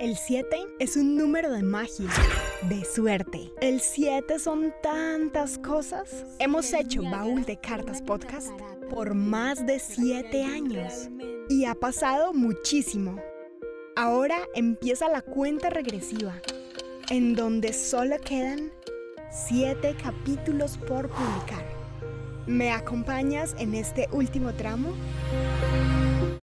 El 7 es un número de magia, de suerte. El 7 son tantas cosas. Hemos hecho Baúl de Cartas Podcast por más de 7 años y ha pasado muchísimo. Ahora empieza la cuenta regresiva, en donde solo quedan 7 capítulos por publicar. ¿Me acompañas en este último tramo?